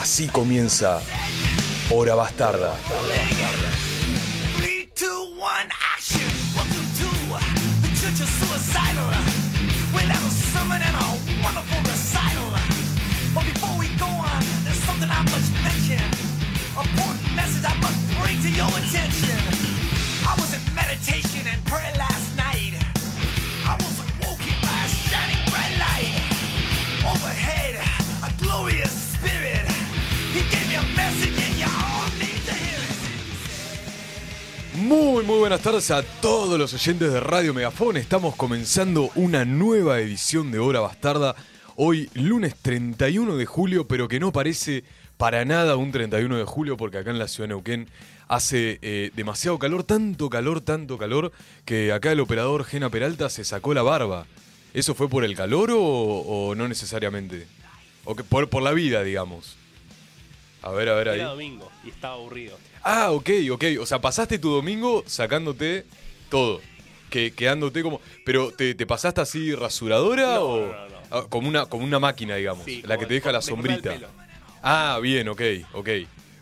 Así comienza Hora Bastarda. Your attention. Muy, muy buenas tardes a todos los oyentes de Radio Megafón. Estamos comenzando una nueva edición de Hora Bastarda. Hoy, lunes 31 de julio, pero que no parece para nada un 31 de julio, porque acá en la ciudad de Neuquén hace eh, demasiado calor, tanto calor, tanto calor, que acá el operador Gena Peralta se sacó la barba. ¿Eso fue por el calor o, o no necesariamente? O que por, por la vida, digamos. A ver, a ver ahí. Era domingo y estaba aburrido. Ah, ok, ok. O sea, pasaste tu domingo sacándote todo. Que, quedándote como. Pero ¿te, te pasaste así rasuradora No, o. no, no, no. Ah, como una, como una máquina, digamos. Sí, la que te deja la sombrita. Ah, bien, ok, ok.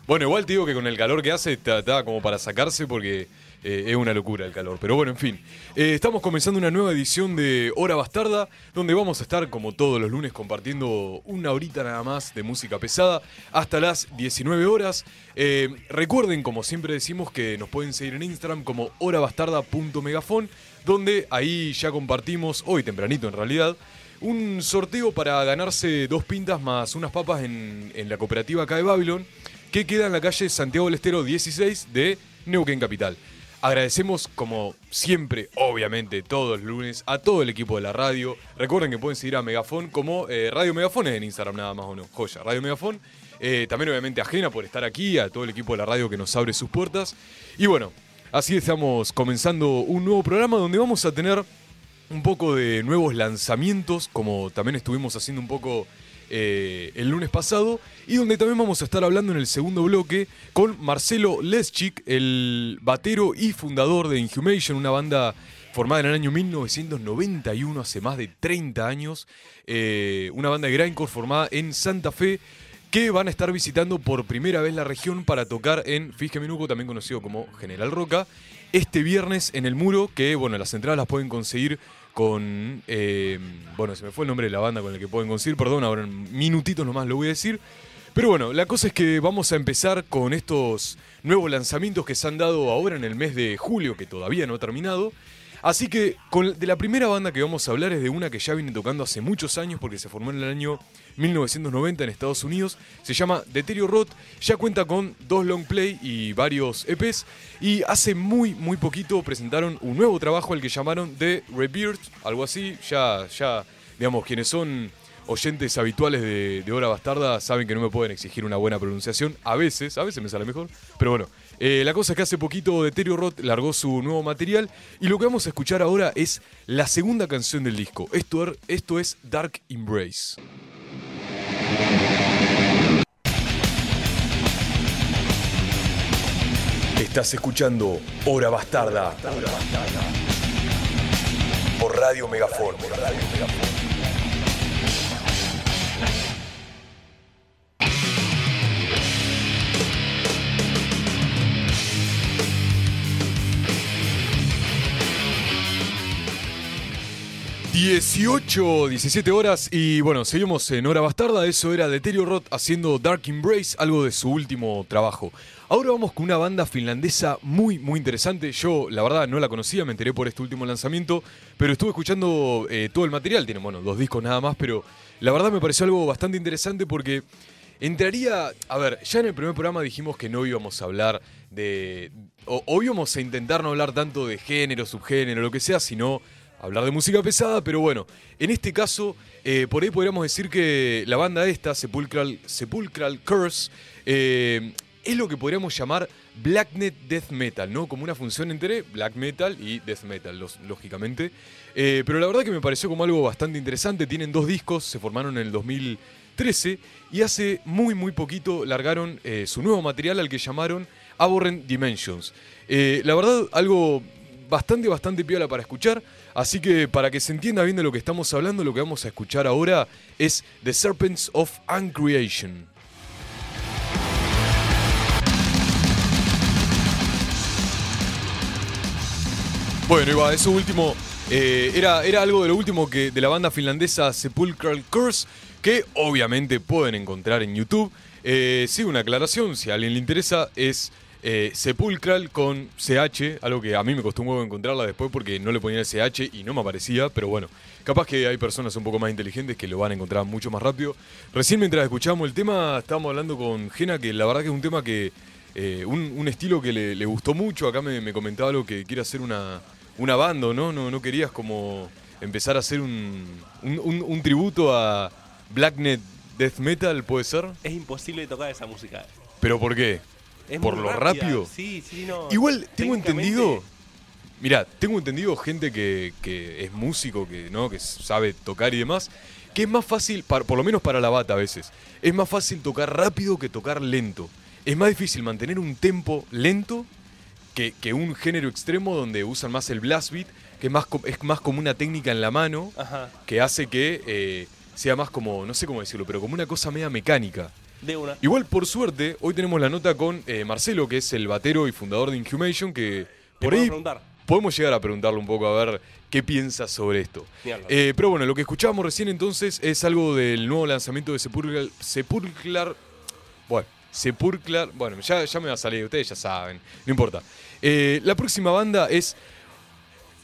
Bueno, igual te digo que con el calor que hace está, está como para sacarse porque eh, es una locura el calor. Pero bueno, en fin. Eh, estamos comenzando una nueva edición de Hora Bastarda, donde vamos a estar, como todos los lunes, compartiendo una horita nada más de música pesada hasta las 19 horas. Eh, recuerden, como siempre decimos, que nos pueden seguir en Instagram como horabastarda.megafon, donde ahí ya compartimos, hoy tempranito en realidad, un sorteo para ganarse dos pintas más unas papas en, en la cooperativa acá de Babylon, que queda en la calle Santiago del Estero 16 de Neuquén Capital. Agradecemos, como siempre, obviamente, todos los lunes, a todo el equipo de la radio. Recuerden que pueden seguir a Megafon como eh, Radio Megafon es en Instagram, nada más o no. Joya, Radio Megafon. Eh, también, obviamente, a Jena por estar aquí, a todo el equipo de la radio que nos abre sus puertas. Y bueno, así estamos comenzando un nuevo programa donde vamos a tener un poco de nuevos lanzamientos, como también estuvimos haciendo un poco eh, el lunes pasado, y donde también vamos a estar hablando en el segundo bloque con Marcelo Leschik, el batero y fundador de Inhumation, una banda formada en el año 1991, hace más de 30 años, eh, una banda de grindcore formada en Santa Fe, que van a estar visitando por primera vez la región para tocar en Fisque Minuco, también conocido como General Roca, este viernes en el muro, que bueno, las entradas las pueden conseguir con, eh, bueno, se me fue el nombre de la banda con el que pueden conseguir, perdón, ahora en minutitos nomás lo voy a decir. Pero bueno, la cosa es que vamos a empezar con estos nuevos lanzamientos que se han dado ahora en el mes de julio, que todavía no ha terminado. Así que con, de la primera banda que vamos a hablar es de una que ya viene tocando hace muchos años porque se formó en el año 1990 en Estados Unidos. Se llama Deterioro Rot. Ya cuenta con dos long play y varios EPs. Y hace muy, muy poquito presentaron un nuevo trabajo al que llamaron The Rebirth, algo así. Ya, ya, digamos, quienes son oyentes habituales de, de Hora Bastarda saben que no me pueden exigir una buena pronunciación. A veces, a veces me sale mejor. Pero bueno, eh, la cosa es que hace poquito Deterioro Rot largó su nuevo material. Y lo que vamos a escuchar ahora es la segunda canción del disco. Esto, er- esto es Dark Embrace. Estás escuchando Hora Bastarda. Por Radio Megafon. ...18, 17 horas y bueno, seguimos en Hora Bastarda, eso era Deterioro Rot haciendo Dark Embrace, algo de su último trabajo. Ahora vamos con una banda finlandesa muy, muy interesante. Yo, la verdad, no la conocía, me enteré por este último lanzamiento, pero estuve escuchando eh, todo el material. Tiene, bueno, dos discos nada más, pero la verdad me pareció algo bastante interesante porque entraría. A ver, ya en el primer programa dijimos que no íbamos a hablar de. O íbamos a intentar no hablar tanto de género, subgénero, lo que sea, sino hablar de música pesada, pero bueno, en este caso, eh, por ahí podríamos decir que la banda esta, Sepulchral, Sepulchral Curse, eh, es lo que podríamos llamar Blacknet Death Metal, ¿no? Como una función entre Black Metal y Death Metal, los- lógicamente. Eh, pero la verdad que me pareció como algo bastante interesante. Tienen dos discos, se formaron en el 2013 y hace muy muy poquito largaron su nuevo material al que llamaron Aborrent Dimensions. La verdad, algo bastante, bastante piola para escuchar. Así que para que se entienda bien de lo que estamos hablando, lo que vamos a escuchar ahora es The Serpents of Uncreation. Bueno, Iba, eso último eh, era, era algo de lo último que de la banda finlandesa Sepulchral Curse, que obviamente pueden encontrar en YouTube. Eh, sí, una aclaración, si a alguien le interesa, es eh, Sepulcral con CH, algo que a mí me costó un huevo encontrarla después porque no le ponía el CH y no me aparecía, pero bueno, capaz que hay personas un poco más inteligentes que lo van a encontrar mucho más rápido. Recién mientras escuchábamos el tema, estábamos hablando con Jena, que la verdad que es un tema que, eh, un, un estilo que le, le gustó mucho, acá me, me comentaba algo que quiere hacer una, una banda, ¿no? ¿no? No querías como empezar a hacer un, un, un- un tributo a Blacknet Death Metal, ¿puede ser? Es imposible tocar esa música. ¿Pero por qué? Es ¿Por lo rápida. rápido? Sí, sí, no. Igual tengo entendido. Mira, tengo entendido gente que, que es músico, que no, que sabe tocar y demás, que es más fácil, par- por lo menos para la bata a veces, es más fácil tocar rápido que tocar lento. Es más difícil mantener un tempo lento que, que un género extremo donde usan más el blast beat, que es más, es más como una técnica en la mano, Ajá, que hace que eh, sea más como, no sé cómo decirlo, pero como una cosa media mecánica. De una. Igual, por suerte, hoy tenemos la nota con eh, Marcelo, que es el batero y fundador de Inhumation, que por ahí preguntar? podemos llegar a preguntarle un poco a ver qué piensa sobre esto. Eh, pero bueno, lo que escuchábamos recién entonces es algo del nuevo lanzamiento de Sepulchral. Sepulchral bueno, Sepulchral. Bueno, ya, ya me va a salir, ustedes ya saben, no importa. Eh, la próxima banda es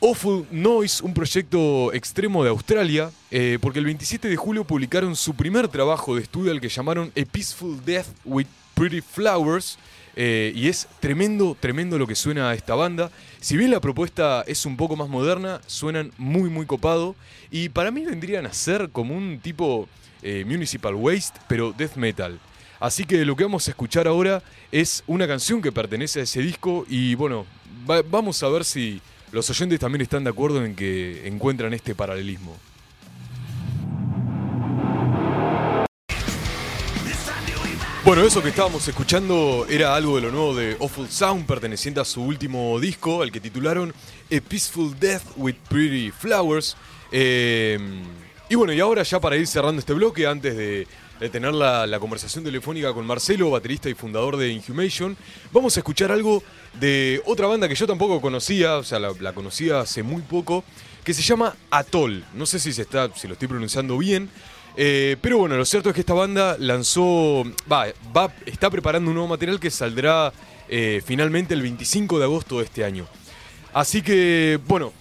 Awful Noise, un proyecto extremo de Australia, eh, porque el 27 de julio publicaron su primer trabajo de estudio al que llamaron A Peaceful Death with Pretty Flowers. eh, y es tremendo, tremendo lo que suena a esta banda. Si bien la propuesta es un poco más moderna, suenan muy, muy copado. Y para mí vendrían a ser como un tipo eh, Municipal Waste, pero death metal. Así que lo que vamos a escuchar ahora es una canción que pertenece a ese disco y bueno, va- vamos a ver si los oyentes también están de acuerdo en que encuentran este paralelismo. Bueno, eso que estábamos escuchando era algo de lo nuevo de Awful Sound, perteneciente a su último disco, al que titularon A Peaceful Death with Pretty Flowers. Eh, y bueno, y ahora ya para ir cerrando este bloque, antes de, de tener la, conversación telefónica con Marcelo, baterista y fundador de Inhumation, vamos a escuchar algo de otra banda que yo tampoco conocía, o sea, la, la conocía hace muy poco, que se llama Atoll. No sé si, se está, si lo estoy pronunciando bien. Eh, pero bueno, lo cierto es que esta banda lanzó, va, va, está preparando un nuevo material que saldrá eh, finalmente el 25 de agosto de este año. Así que, bueno,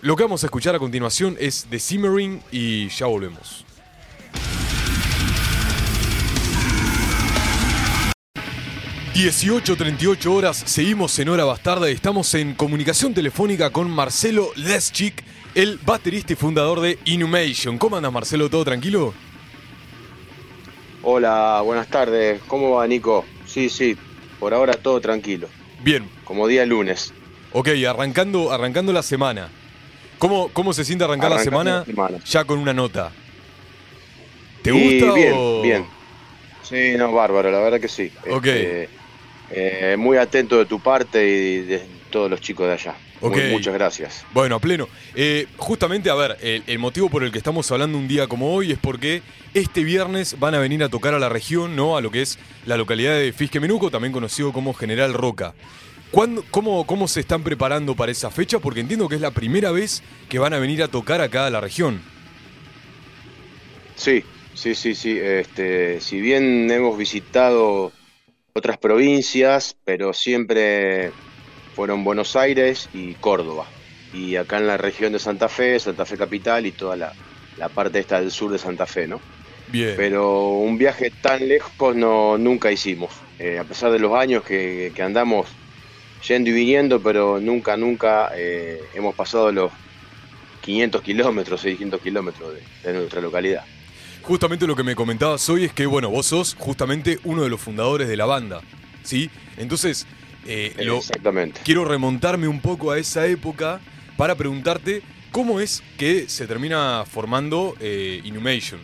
lo que vamos a escuchar a continuación es The Simmering y ya volvemos. ...18.38 horas, seguimos en Hora Bastarda y estamos en comunicación telefónica con Marcelo Leschik, el baterista y fundador de Inhumation. ¿Cómo andas, Marcelo? ¿Todo tranquilo? Hola, buenas tardes. ¿Cómo va, Nico? Sí, sí, por ahora todo tranquilo, Bien, como día lunes. ok, arrancando, arrancando la semana. ¿Cómo, ¿Cómo se siente arrancar la semana, la semana. ya con una nota? ¿Te Y gusta bien, o...? bien. Sí, no, bárbaro, la verdad que sí. Ok. Este, eh, muy atento de tu parte y de todos los chicos de allá. Muy- muchas gracias. Bueno, a pleno. Eh, justamente, a ver, el, el motivo por el que estamos hablando un día como hoy es porque este viernes van a venir a tocar a la región, ¿no? A lo que es la localidad de Fisquemenuco, también conocido como General Roca. ¿Cuándo- cómo, ¿Cómo se están preparando para esa fecha? Porque entiendo que es la primera vez que van a venir a tocar acá a la región. Sí, sí, sí, sí. Este, si bien hemos visitado otras provincias, pero siempre fueron Buenos Aires y Córdoba. Y acá en la región de Santa Fe, Santa Fe Capital y toda la, la parte esta del sur de Santa Fe, ¿no? Bien. Pero un viaje tan lejos no, nunca hicimos. Eh, a pesar de los años que, que andamos yendo y viniendo, pero nunca, nunca eh, hemos pasado los 500 kilómetros, 600 kilómetros de, de nuestra localidad. Justamente lo que me comentabas hoy es que, bueno, vos sos justamente uno de los fundadores de la banda, ¿sí? Entonces, eh, lo, Exactamente. quiero remontarme un poco a esa época para preguntarte cómo es que se termina formando eh, Inhumation.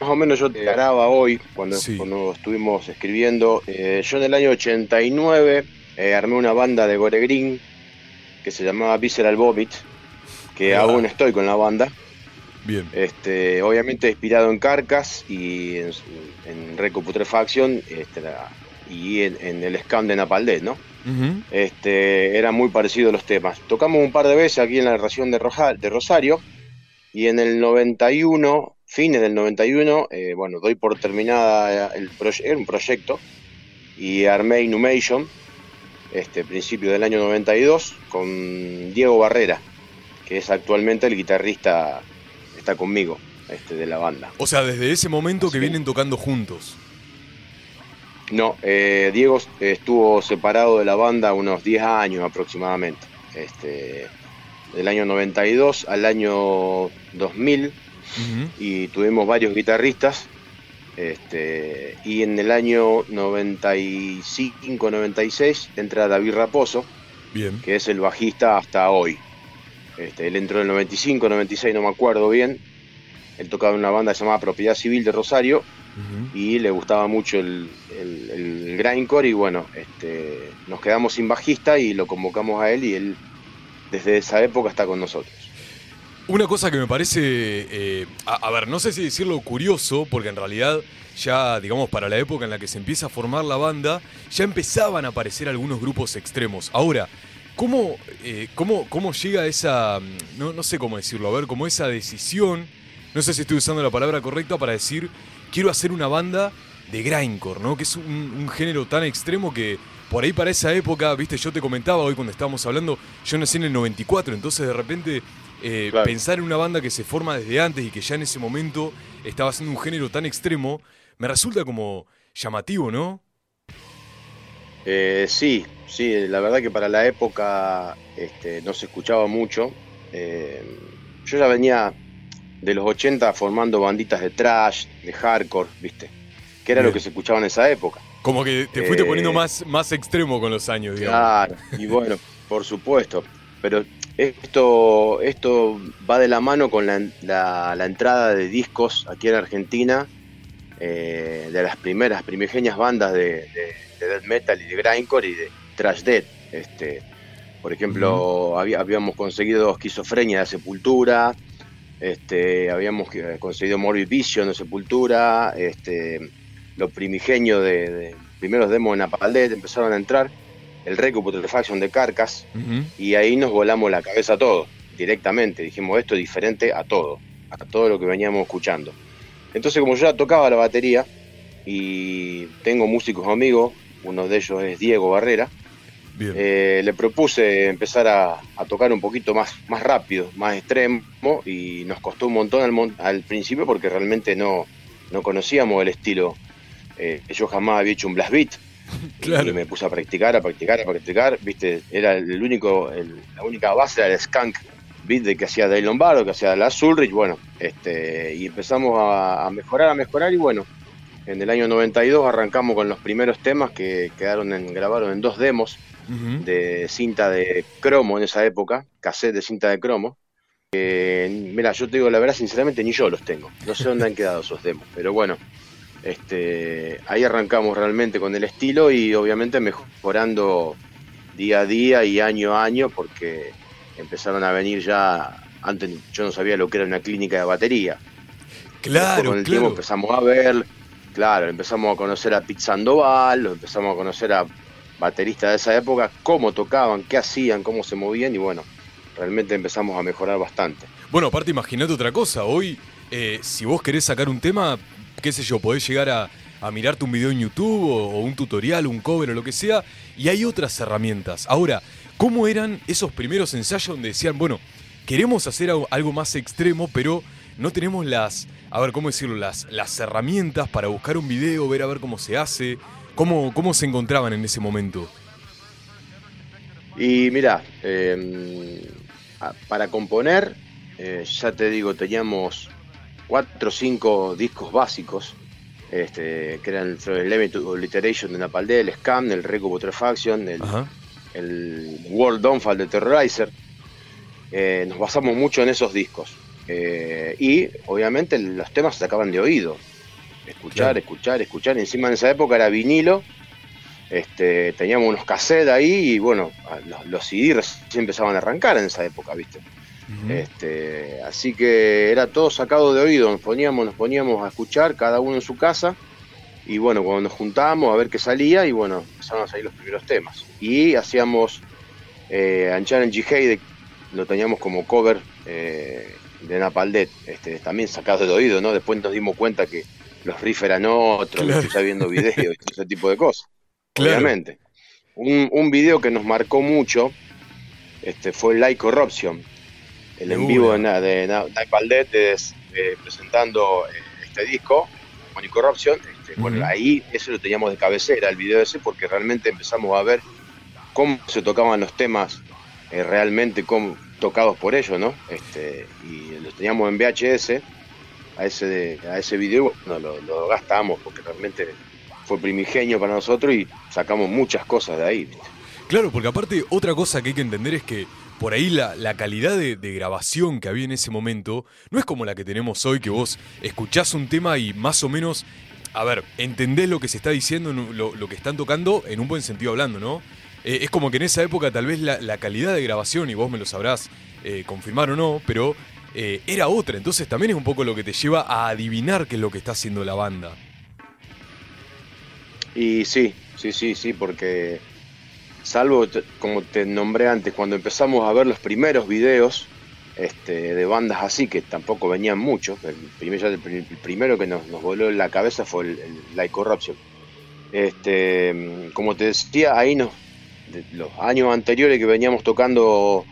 o menos yo te grababa hoy, cuando, Sí. cuando estuvimos escribiendo. Eh, yo en el año 89 eh, armé una banda de Gore Green que se llamaba Visceral Vomit, que Ah. aún estoy con la banda. Bien. Este, obviamente inspirado en Carcas y en, en Recuputrefacción este, la- y en, en el scam de Napaldet, ¿no? Ujú. Este, eran muy parecidos los temas. Tocamos un par de veces aquí en la región de, Roja- de Rosario y en el 91, fines del 91, eh, bueno, doy por terminada el era un proyecto y armé Inhumation, este, principio del año 92, con Diego Barrera, que es actualmente el guitarrista, está conmigo, este, de la banda. O sea, desde ese momento que vienen tocando juntos. No, eh, Diego estuvo separado de la banda unos 10 años aproximadamente. Este, del año 92 al año 2000 Ujú. y tuvimos varios guitarristas. Este, y en el año 95-96 entra David Raposo, Bien. que es el bajista hasta hoy. Este, él entró en el 95, 96, no me acuerdo bien. Él tocaba en una banda llamada Propiedad Civil de Rosario y le gustaba mucho el, el, el grindcore y bueno, este, nos quedamos sin bajista y lo convocamos a él y él desde esa época está con nosotros. Una cosa que me parece, eh, a, ver, no sé si decirlo curioso, porque en realidad ya, digamos, para la época en la que se empieza a formar la banda, ya empezaban a aparecer algunos grupos extremos. Ahora, ¿cómo, eh, cómo, cómo llega esa, no, no sé cómo decirlo, a ver, como esa decisión, no sé si estoy usando la palabra correcta para decir, quiero hacer una banda de grindcore, ¿no? Que es un, un género tan extremo que por ahí para esa época, viste, yo te comentaba hoy cuando estábamos hablando, yo nací en el 94, entonces de repente eh, Claro. pensar en una banda que se forma desde antes y que ya en ese momento estaba haciendo un género tan extremo, me resulta como llamativo, ¿no? Eh, sí, sí, la verdad que para la época este, no se escuchaba mucho. Eh, yo ya venía de los 80 formando banditas de trash, de hardcore, ¿viste? Que era Bien. lo que se escuchaba en esa época. Como que te fuiste Eh, poniendo más, más extremo con los años, digamos. Claro, y bueno, por supuesto. Pero esto, esto va de la mano con la, la- la entrada de discos aquí en Argentina, eh, de las primeras, primigenias bandas de, de- de death metal y de grindcore y de trash death. Este, por ejemplo, había- habíamos conseguido Esquizofrenia de Sepultura, este, habíamos eh, conseguido Morbid Vision de Sepultura, este, los primigenios de, de primeros demos de Napaldet empezaron a entrar, el Putrefaction de Carcas, y ahí nos volamos la cabeza a todo, directamente. Dijimos, esto es diferente a todo, a todo lo que veníamos escuchando. Entonces, como yo ya tocaba la batería y tengo músicos amigos, uno de ellos es Diego Barrera, eh, le propuse empezar a, a tocar un poquito más, más rápido, más extremo, y nos costó un montón al, mon- al principio porque realmente no, no conocíamos el estilo. Eh, yo jamás había hecho un blast beat, Claro. y me puse a practicar, a practicar, a practicar, viste, era el único, el- la única base era el skunk beat de que hacía Dave Lombardo, que hacía la Ulrich, bueno, este, y empezamos a, a mejorar, a mejorar, y bueno, en el año 92 arrancamos con los primeros temas que quedaron en, grabaron en dos demos Ujú. de cinta de cromo en esa época, cassette de cinta de cromo. Eh, mira, yo te digo la verdad, sinceramente ni yo los tengo. No sé dónde han quedado esos demos, pero bueno, este, ahí arrancamos realmente con el estilo y obviamente mejorando día a día y año a año porque empezaron a venir ya, antes yo no sabía lo que era una clínica de batería. Después, Claro, con el tiempo empezamos a ver, claro, empezamos a conocer a lo empezamos a conocer a bateristas de esa época, cómo tocaban, qué hacían, cómo se movían y bueno, realmente empezamos a mejorar bastante. Bueno, aparte imagínate otra cosa. Hoy, eh, si vos querés sacar un tema, qué sé yo, podés llegar a, a mirarte un video en YouTube o, un tutorial, un cover o lo que sea, y hay otras herramientas. Ahora, ¿cómo eran esos primeros ensayos donde decían, bueno, queremos hacer algo, más extremo, pero no tenemos las, a ver, ¿cómo decirlo? Las, las herramientas para buscar un video, ver a ver cómo se hace. ¿Cómo, cómo se encontraban en ese momento? Y mira, a- para componer, eh, ya te digo, teníamos cuatro o cinco discos básicos, este, que eran el Limit Obliteration de Napalm, el Scam, el Reco Putrefaction, el, Ajá. el World Downfall de Terrorizer. Eh, nos basamos mucho en esos discos. Eh, y obviamente los temas se sacaban de oído. escuchar, Claro. escuchar, escuchar. Encima en esa época era vinilo, este, teníamos unos cassettes ahí y bueno, los, los CD recién empezaban a arrancar en esa época, ¿viste? Este, así que era todo sacado de oído, nos poníamos, nos poníamos a escuchar, cada uno en su casa, y bueno, cuando nos juntábamos a ver qué salía, y bueno, empezaron a salir los primeros temas. Y hacíamos eh, Anchar en G-Hey, lo teníamos como cover eh, de Napaldet, este, también sacado de oído, ¿no? Después nos dimos cuenta que los riffs eran otros, Claro. ya viendo videos y todo ese tipo de cosas. Claro. Obviamente. Un, un video que nos marcó mucho este, fue Like Corruption, el De en vivo de, una. Night Baldet es, eh, presentando eh, este disco, Money Corruption. Este, Bueno, ahí eso lo teníamos de cabecera, el video ese, porque realmente empezamos a ver cómo se tocaban los temas eh, realmente cómo- tocados por ellos, ¿no? Este, y los teníamos en VHS, a ese, a ese video, no, lo, lo gastamos porque realmente fue primigenio para nosotros y sacamos muchas cosas de ahí. Claro, porque aparte otra cosa que hay que entender es que por ahí la, la calidad de, grabación que había en ese momento no es como la que tenemos hoy, que vos escuchás un tema y más o menos, a ver, entendés lo que se está diciendo, lo, lo que están tocando en un buen sentido hablando, ¿no? Eh, es como que en esa época tal vez la, la calidad de grabación, y vos me lo sabrás eh, confirmar o no, pero eh, era otra, entonces también es un poco lo que te lleva a adivinar qué es lo que está haciendo la banda. Y sí, sí, sí, sí, porque salvo, como te nombré antes, cuando empezamos a ver los primeros videos este, de bandas así, que tampoco venían muchos, el, primer- ya el pri- el primero que nos, nos voló en la cabeza fue el, el Like Corruption. Este, como te decía, ahí nos, de los años anteriores que veníamos tocando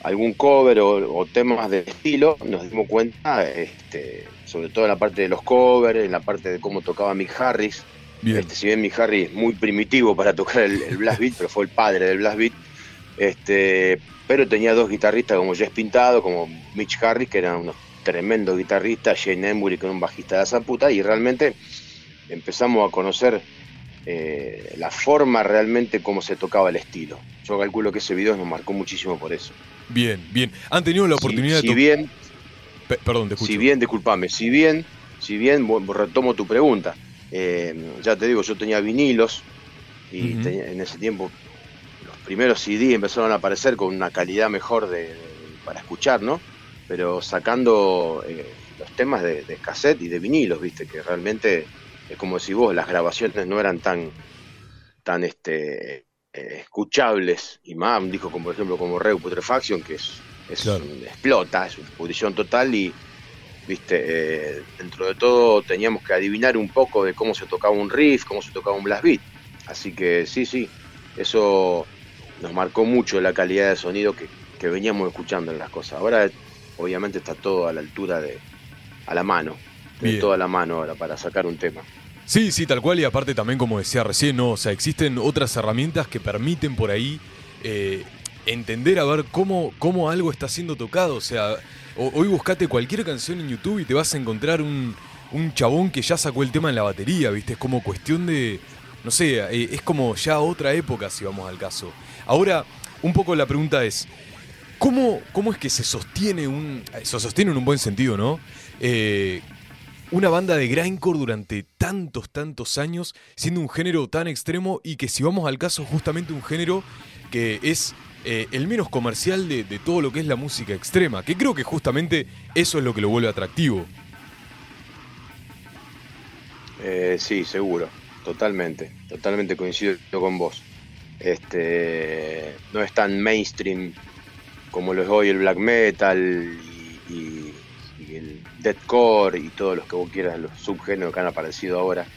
algún cover o, o temas de estilo, nos dimos cuenta, este, sobre todo en la parte de los covers, en la parte de cómo tocaba Mick Harris, Bien. este, si bien mi Harry es muy primitivo para tocar el, el blast beat, pero fue el padre del blast beat, este, pero tenía dos guitarristas como Jess Pintado, como Mitch Harris, que eran unos tremendos guitarristas, Shane Embury, que era un bajista de esa puta, y realmente empezamos a conocer eh, la forma realmente cómo se tocaba el estilo. Yo calculo que ese video nos marcó muchísimo por eso. Bien, bien. Han tenido la Si- oportunidad si, de to- bien Pe- Perdón, te escucho. si bien, discúlpame, si bien, si bien, retomo tu pregunta, eh, ya te digo, yo tenía vinilos y tenía- en ese tiempo los primeros CD empezaron a aparecer con una calidad mejor de, de- para escuchar, ¿no? Pero sacando eh, los temas de, de cassette y de vinilos, viste, que realmente es como si vos, las grabaciones no eran tan, tan este, eh, escuchables y más, un disco como por ejemplo como Reu Putrefaction, que es, es Claro. un- explota, es una pudrición total y viste, eh, dentro de todo teníamos que adivinar un poco de cómo se tocaba un riff, cómo se tocaba un blast beat. Así que sí, sí, eso nos marcó mucho la calidad de sonido que, que veníamos escuchando en las cosas. Ahora obviamente está todo a la altura de, a la mano, de toda la mano ahora para sacar un tema. Sí, sí, tal cual. Y aparte también, como decía recién, ¿no? O sea, existen otras herramientas que permiten por ahí eh, entender a ver cómo, cómo algo está siendo tocado. O sea, ho- hoy buscate cualquier canción en YouTube y te vas a encontrar un, un chabón que ya sacó el tema en la batería, ¿viste? Es como cuestión de. No sé, eh, es como ya otra época, si vamos al caso. Ahora, un poco la pregunta es. ¿Cómo, ¿Cómo es que se sostiene un. Se sostiene en un buen sentido, ¿no? Eh, una banda de grindcore durante tantos, tantos años, siendo un género tan extremo y que si vamos al caso, justamente un género que es eh, el menos comercial de, de todo lo que es la música extrema, que creo que justamente eso es lo que lo vuelve atractivo. Eh, sí, seguro, totalmente, totalmente coincido con vos. Este, no es tan mainstream como lo es hoy el black metal y, y- el deathcore y todos los que vos quieras, los subgéneros que han aparecido ahora.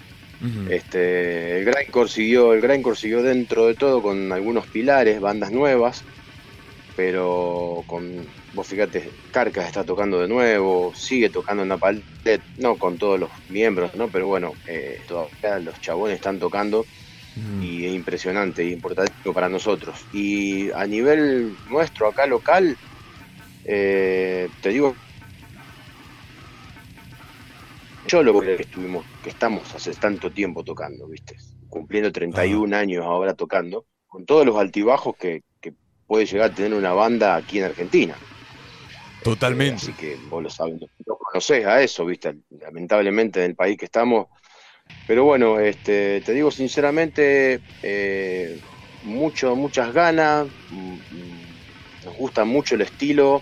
Este, el grindcore siguió, el grindcore siguió dentro de todo con algunos pilares, bandas nuevas, pero con, vos fíjate, Carcas está tocando de nuevo, sigue tocando en Napalm Death, no con todos los miembros, ¿no? Pero bueno, eh, todavía los chabones están tocando y es impresionante y importante para nosotros. Y a nivel nuestro, acá local, eh, te digo, yo lo que estuvimos, que estamos hace tanto tiempo tocando, ¿viste? Cumpliendo 31 años ahora tocando, con todos los altibajos que, que puede llegar a tener una banda aquí en Argentina. Totalmente. Así que vos lo sabes, lo conocés a eso, ¿viste? Lamentablemente en el país que estamos, Pero bueno, este, te digo sinceramente, eh, mucho, muchas ganas, mm, nos gusta mucho el estilo.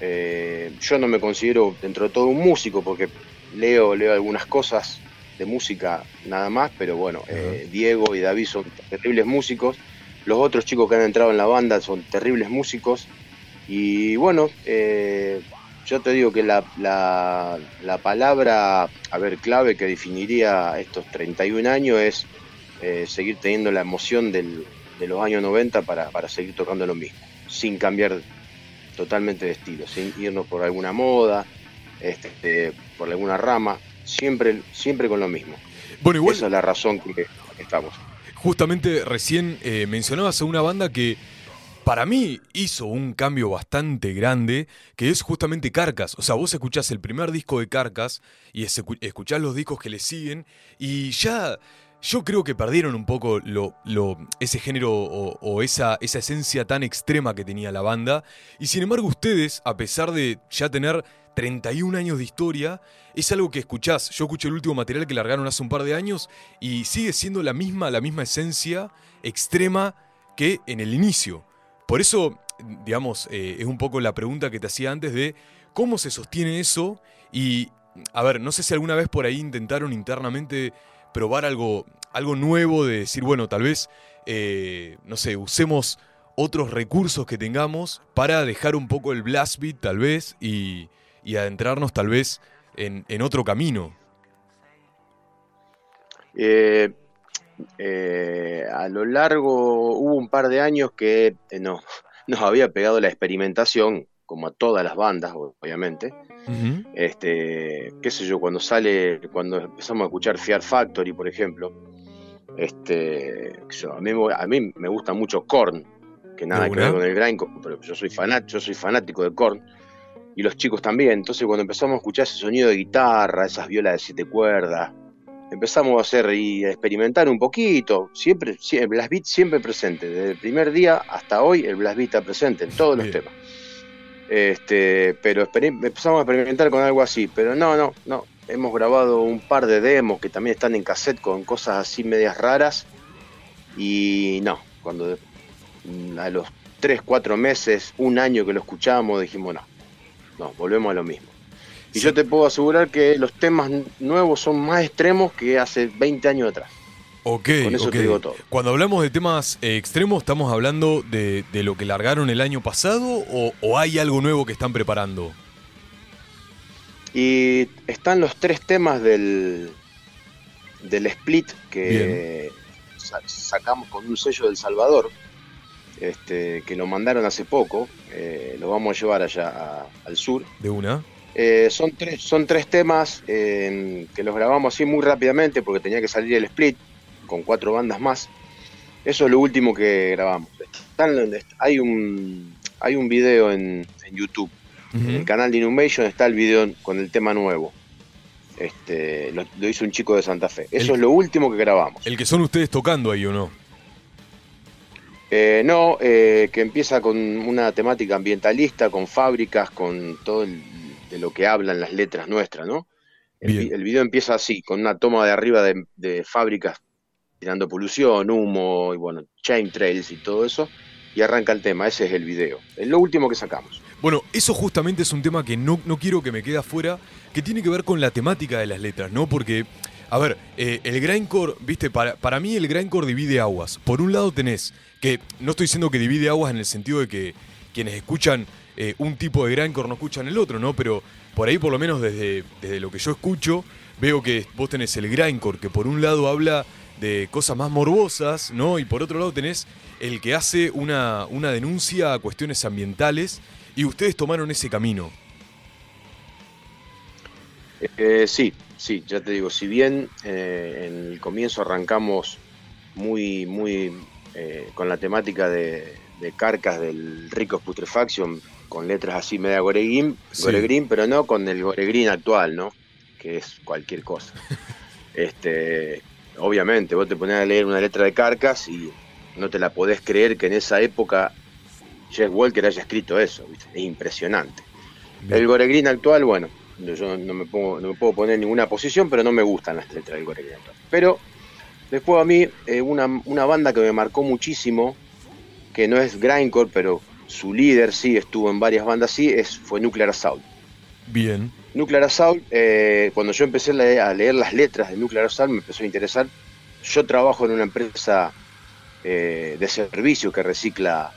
Eh, yo no me considero dentro de todo un músico porque leo, leo algunas cosas de música nada más, pero bueno, eh, Diego y David son terribles músicos. Los otros chicos que han entrado en la banda son terribles músicos. Y bueno, eh, yo te digo que la, la, la palabra, a ver, clave que definiría estos 31 años es eh, seguir teniendo la emoción del- de los años 90 para, para seguir tocando lo mismo, sin cambiar totalmente de estilo, sin irnos por alguna moda, este, por alguna rama, siempre, siempre con lo mismo. Bueno, igual, Esa es la razón que que estamos. justamente recién eh, mencionabas a una banda que para mí hizo un cambio bastante grande, que es justamente Carcas. O sea, vos escuchás el primer disco de Carcas y escu- escuchás los discos que le siguen y ya... Yo creo que perdieron un poco lo, lo- ese género o, o esa, esa esencia tan extrema que tenía la banda. Y sin embargo ustedes, a pesar de ya tener 31 años de historia, es algo que escuchás. Yo escuché el último material que largaron hace un par de años y sigue siendo la misma, la misma esencia extrema que en el inicio. Por eso, digamos, eh, es un poco la pregunta que te hacía antes de cómo se sostiene eso y, a ver, no sé si alguna vez por ahí intentaron internamente probar algo, algo nuevo de decir, bueno, tal vez, eh, no sé, usemos otros recursos que tengamos para dejar un poco el blast beat tal vez y, y adentrarnos tal vez en, en otro camino. Eh, eh, a lo largo hubo un par de años que eh, no, nos había pegado la experimentación, como a todas las bandas, obviamente. Este, qué sé yo, cuando sale, cuando empezamos a escuchar Fear Factory, por ejemplo, este, yo, a, mí, me- a mí me gusta mucho Korn, que nada ¿De que ver con el grindcore, pero yo soy fanat, yo soy fanático de Korn y los chicos también. Entonces cuando empezamos a escuchar ese sonido de guitarra, esas violas de siete cuerdas, empezamos a hacer y a experimentar un poquito. Siempre, sie- el blast beat siempre presente, desde el primer día hasta hoy el blast beat está presente en todos los temas. Este, pero empezamos a experimentar con algo así, pero no, no, no. Hemos grabado un par de demos que también están en cassette con cosas así medias raras. Y no, cuando a los 3, 4 meses, un año que lo escuchamos, dijimos no, no, volvemos a lo mismo. Y Sí. yo te puedo asegurar que los temas nuevos son más extremos que hace 20 años atrás. Ok, Con eso ok. te digo todo. Cuando hablamos de temas eh, extremos, ¿estamos hablando de, de lo que largaron el año pasado o, o hay algo nuevo que están preparando? Y están los tres temas del, del split que sa- sacamos con un sello del Salvador, este, que lo mandaron hace poco, eh, lo vamos a llevar allá a- al sur. De una. Eh, son, tres, son tres temas eh, que los grabamos así muy rápidamente porque tenía que salir el split con cuatro bandas más. Eso es lo último que grabamos. Están- hay, un, hay un video en, en YouTube en el canal de Innovation está el video con el tema nuevo. Este, lo, lo hizo un chico de Santa Fe. Eso El- es lo último que grabamos. El que son ustedes tocando ahí o no. Eh, no, eh, que empieza con una temática ambientalista, con fábricas, con todo el- de lo que hablan las letras nuestras, ¿no? El, video empieza así, con una toma de arriba de, de fábricas tirando polución, humo y bueno, chain trails y todo eso. Y arranca el tema, ese es el video. Es lo último que sacamos. Bueno, eso justamente es un tema que no, no quiero que me quede afuera, que tiene que ver con la temática de las letras, ¿no? Porque, a ver, eh, el grindcore, viste, para, para mí el grindcore divide aguas. Por un lado tenés, que no estoy diciendo que divide aguas en el sentido de que quienes escuchan eh, un tipo de grindcore no escuchan el otro, ¿no? Pero por ahí, por lo menos desde, desde lo que yo escucho, veo que vos tenés el grindcore, que por un lado habla de cosas más morbosas, ¿no? Y por otro lado tenés el que hace una, una denuncia a cuestiones ambientales y ustedes tomaron ese camino. Eh, sí, sí, ya te digo, si bien eh, en el comienzo arrancamos muy, muy eh, con la temática de, de carcas del Ricos Putrefaction, con letras así media goregreen, Sí. goregreen, pero no con el goregreen actual, ¿no? Que es cualquier cosa. este, obviamente, vos te pones a leer una letra de carcas y no te la podés creer que en esa época Jeff Walker haya escrito eso, ¿viste? es impresionante. Bien. El Goregreen actual, bueno, yo no me, pongo, no me puedo poner en ninguna posición, pero no me gustan las letras del Gore. Pero después a mí, eh, una, una banda que me marcó muchísimo, que no es Grindcore, pero su líder sí estuvo en varias bandas sí, es, fue Nuclear Assault. Bien. Nuclear Assault, eh, cuando yo empecé a leer, a leer las letras de Nuclear Assault me empezó a interesar. Yo trabajo en una empresa eh, de servicio que recicla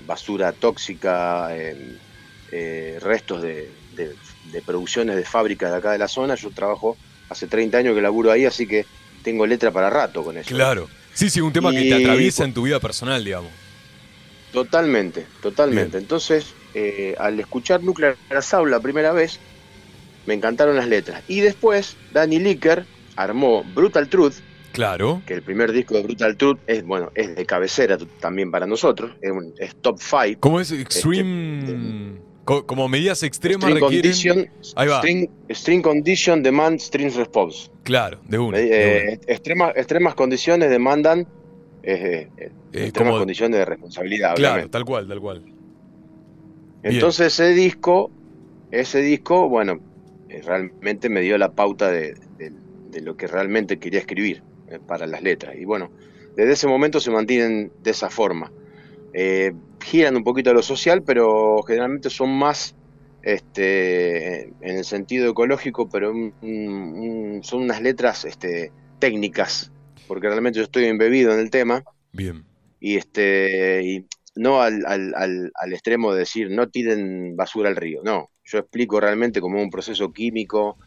basura tóxica, restos de, de- de producciones de fábricas de acá de la zona. Yo trabajo hace 30 años que laburo ahí, así que tengo letra para rato con eso. Claro. Sí, sí, un tema que te atraviesa en tu vida personal, digamos. Totalmente, totalmente. Bien. Entonces, eh, al escuchar Nuclear Assault la primera vez, me encantaron las letras. Y después, Danny Licker armó Brutal Truth, Claro. que el primer disco de Brutal Truth es, bueno, es de cabecera también para nosotros, es, un, es top 5. ¿Cómo es? Extreme. Co- como medidas extremas String requieren. condition, Ahí va. string, string condition demand string response. Claro, de una. Eh, de una. extremas, extremas condiciones demandan eh, eh, Eh, extremas como- condiciones de responsabilidad. Claro, obviamente. tal cual, tal cual. Entonces ese disco, ese disco, bueno, eh, realmente me dio la pauta de, de- de lo que realmente quería escribir eh, para las letras. Y bueno, desde ese momento se mantienen de esa forma. Eh, giran un poquito a lo social, pero generalmente son más este, en el sentido ecológico, pero un- un- son unas letras este, técnicas, porque realmente yo estoy embebido en el tema. Bien. y este y no al, al, al, al extremo de decir no tiren basura al río, no, yo explico realmente cómo es un proceso químico,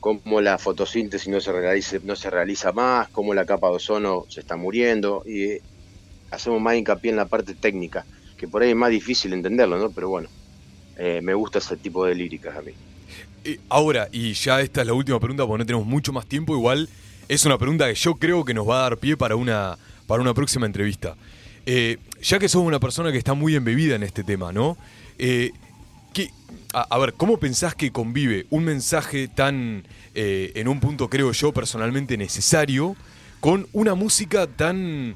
cómo la fotosíntesis no se realiza, no se realiza más, cómo la capa de ozono se está muriendo y hacemos más hincapié en la parte técnica, que por ahí es más difícil entenderlo, ¿no? Pero bueno, eh, me gusta ese tipo de líricas a mí. Ahora, y ya esta es la última pregunta porque no tenemos mucho más tiempo, igual es una pregunta que yo creo que nos va a dar pie para una, para una próxima entrevista. Eh, ya que sos una persona que está muy embebida en este tema, ¿no? Eh, ¿qué- a, ver, ¿cómo pensás que convive un mensaje tan, eh, en un punto creo yo personalmente necesario, con una música tan,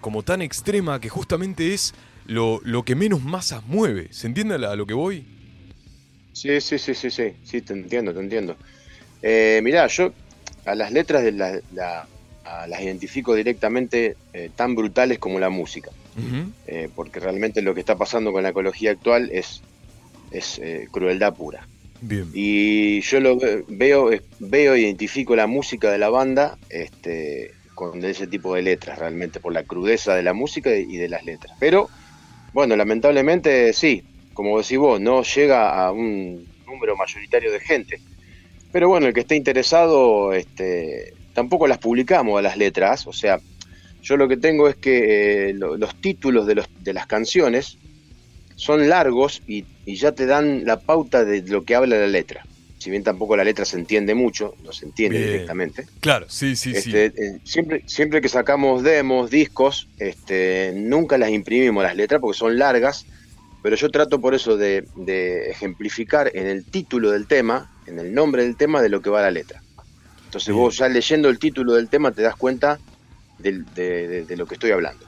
como tan extrema que justamente es lo, lo que menos masas mueve? ¿Se entiende a lo que voy? Sí, sí, sí, sí, sí, sí, te entiendo, te entiendo. Eh, mirá, yo a las letras de la, la- a- las identifico directamente eh, tan brutales como la música, eh, porque realmente lo que está pasando con la ecología actual es, es eh, crueldad pura. Bien. Y yo lo ve- veo, veo e identifico la música de la banda este, con ese tipo de letras, realmente, por la crudeza de la música y de las letras. Pero, bueno, lamentablemente sí, como decís vos, no llega a un número mayoritario de gente. Pero bueno, el que esté interesado, este, tampoco las publicamos a las letras, o sea, yo lo que tengo es que eh, lo- los títulos de, los, de las canciones son largos y, y ya te dan la pauta de lo que habla la letra. Si bien tampoco la letra se entiende mucho, no se entiende Bien. directamente. Claro, sí, sí, sí. Este, eh, siempre, siempre que sacamos demos, discos, este, nunca las imprimimos las letras porque son largas, pero yo trato por eso de, de ejemplificar en el título del tema, en el nombre del tema, de lo que va la letra. Entonces Bien. vos ya leyendo el título del tema te das cuenta del- de, de- de lo que estoy hablando.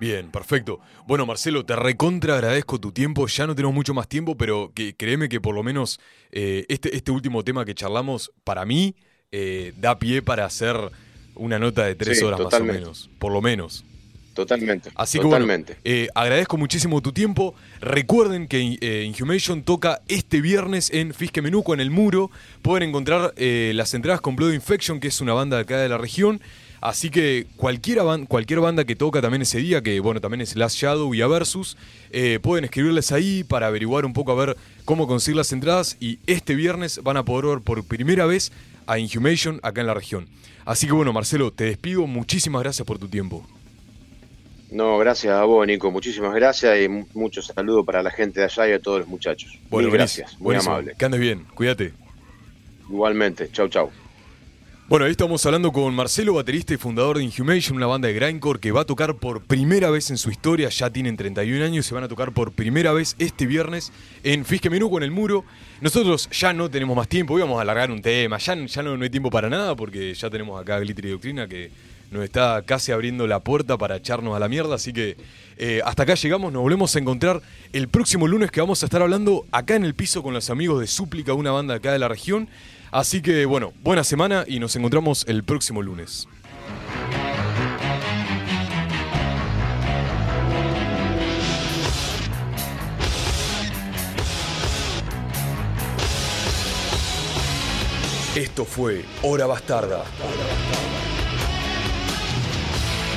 Bien, perfecto. Bueno, Marcelo, te recontra agradezco tu tiempo. Ya no tenemos mucho más tiempo, pero que, créeme que por lo menos eh, este, este último tema que charlamos, para mí, eh, da pie para hacer una nota de tres Sí, horas totalmente. más o menos. Por lo menos. Totalmente. Así que totalmente. bueno, eh, agradezco muchísimo tu tiempo. Recuerden que eh, Inhumation toca este viernes en Fisque Menuco, en el muro. Pueden encontrar eh, las entradas con Blood Infection, que es una banda de acá de la región. Así que cualquiera ban- cualquier banda que toca también ese día, que bueno, también es Last Shadow y Aversus, eh, pueden escribirles ahí para averiguar un poco a ver cómo conseguir las entradas. Y este viernes van a poder ver por primera vez a Inhumation acá en la región. Así que bueno, Marcelo, te despido. Muchísimas gracias por tu tiempo. No, gracias a vos, Nico. Muchísimas gracias y mu- muchos saludos para la gente de allá y a todos los muchachos. Bueno, Mil gracias. Muy buenísimo. amable. Que andes bien, cuídate. Igualmente. Chau, chau. Bueno, ahí estamos hablando con Marcelo, baterista y fundador de Inhumation, una banda de grindcore que va a tocar por primera vez en su historia, ya tienen 31 años, se van a tocar por primera vez este viernes en Fisque Menuco en el muro. Nosotros ya no tenemos más tiempo, íbamos a alargar un tema, ya, ya no, no hay tiempo para nada porque ya tenemos acá Glitter y Doctrina que nos está casi abriendo la puerta para echarnos a la mierda, así que eh, hasta acá llegamos, nos volvemos a encontrar el próximo lunes que vamos a estar hablando acá en el piso con los amigos de Súplica, una banda acá de la región. Así que bueno, buena semana y nos encontramos el próximo lunes. Esto fue Hora Bastarda.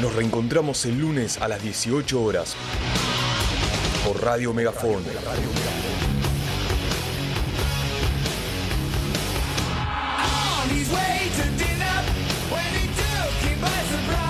Nos reencontramos el lunes a las 18 horas por Radio Megafón. by surprise.